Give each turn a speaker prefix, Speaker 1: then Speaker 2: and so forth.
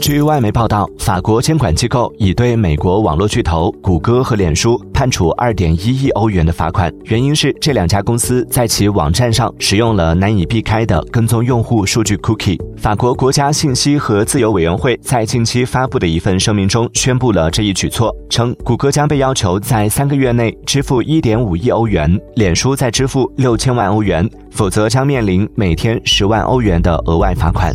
Speaker 1: 据外媒报道法国监管机构已对美国网络巨头谷歌和脸书判处二点一亿欧元的罚款原因是这两家公司在其网站上使用了难以避开的跟踪用户数据 cookie 法国国家信息和自由委员会在近期发布的一份声明中宣布了这一举措称谷歌将被要求在三个月内支付一点五亿欧元脸书再支付六千万欧元否则将面临每天十万欧元的额外罚款。